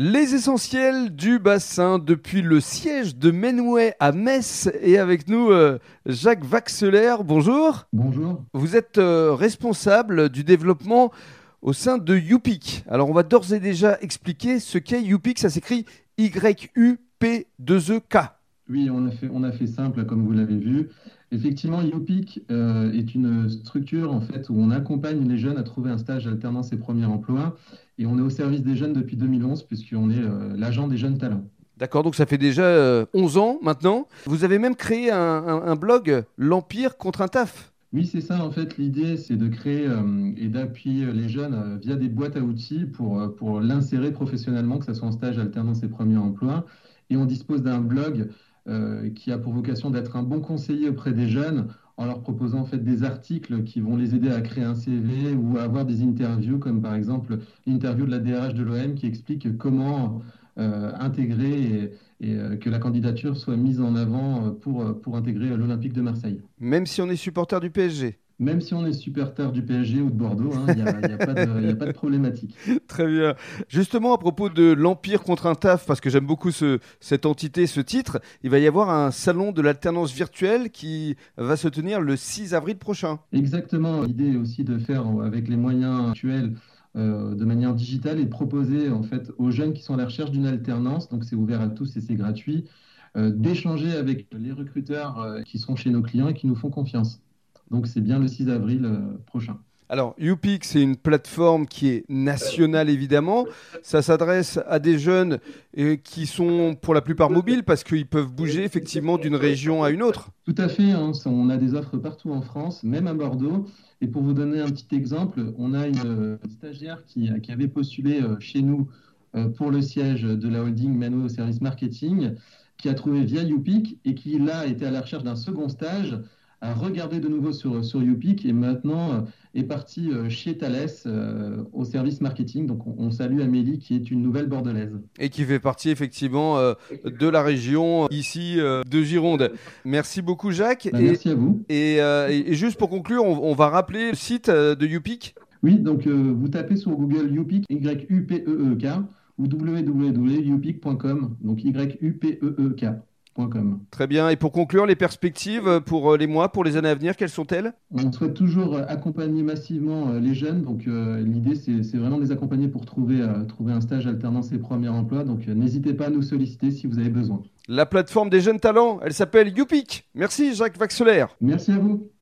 Les essentiels du bassin depuis le siège de Menway à Metz et avec nous euh, Jacques Vaxeler. Bonjour. Bonjour. Vous êtes euh, responsable du développement au sein de UPIC. Alors on va d'ores et déjà expliquer ce qu'est UPIC. Ça s'écrit Y-U-P-2-E-K. Oui, on a fait, on a fait simple comme vous l'avez vu. Effectivement, UPIC euh, est une structure en fait où on accompagne les jeunes à trouver un stage alternance et premier emploi. Et on est au service des jeunes depuis 2011 puisqu'on est euh, l'agent des jeunes talents. D'accord, donc ça fait déjà 11 euh, ans maintenant. Vous avez même créé un, blog, L'Empire contre un taf. Oui, c'est ça. En fait, l'idée, c'est de créer et d'appuyer les jeunes via des boîtes à outils pour, pour l'insérer professionnellement, que ce soit en stage, alternance et premier emploi. Et on dispose d'un blog euh, qui a pour vocation d'être un bon conseiller auprès des jeunes en leur proposant en fait des articles qui vont les aider à créer un CV ou à avoir des interviews, comme par exemple l'interview de la DRH de l'OM qui explique comment euh, intégrer et, euh, que la candidature soit mise en avant pour, pour intégrer l'Olympique de Marseille. Même si on est supporter du PSG même si on est supporter du PSG ou de Bordeaux, il hein, n'y a, a, pas de problématique. Très bien. Justement, à propos de l'Empire contre un taf, parce que j'aime beaucoup ce, cette entité, ce titre, il va y avoir un salon de l'alternance virtuelle qui va se tenir le 6 avril prochain. Exactement. L'idée est aussi de faire avec les moyens actuels euh, de manière digitale et de proposer en fait aux jeunes qui sont à la recherche d'une alternance, donc c'est ouvert à tous et c'est gratuit, euh, d'échanger avec les recruteurs euh, qui sont chez nos clients et qui nous font confiance. Donc c'est bien le 6 avril euh, prochain. Alors, UPIC, c'est une plateforme qui est nationale, évidemment. Ça s'adresse à des jeunes euh, qui sont pour la plupart mobiles parce qu'ils peuvent bouger effectivement d'une région à une autre. Tout à fait. Hein. On a des offres partout en France, même à Bordeaux. Et pour vous donner un petit exemple, on a une, stagiaire qui, avait postulé euh, chez nous pour le siège de la holding Mano au service marketing, qui a trouvé via UPIC et qui, là, était à la recherche d'un second stage a regardé de nouveau sur, sur et maintenant euh, est parti euh, chez Thales euh, au service marketing. Donc on, salue Amélie qui est une nouvelle bordelaise. Et qui fait partie effectivement de la région ici de Gironde. Merci beaucoup Jacques. Bah, merci à vous. Et, juste pour conclure, on, va rappeler le site de UPIC. Oui, donc vous tapez sur Google UPIC, Y-U-P-E-E-K ou www.upic.com, donc Y-U-P-E-E-K. Très bien. Et pour conclure, les perspectives pour euh, les mois, pour les années à venir, quelles sont-elles? On souhaite toujours accompagner massivement euh, les jeunes. Donc euh, l'idée, c'est vraiment de les accompagner pour trouver, trouver un stage alternance et premier emploi. Donc n'hésitez pas à nous solliciter si vous avez besoin. La plateforme des jeunes talents, elle s'appelle YouPic. Merci Jacques Vaxelaire. Merci à vous.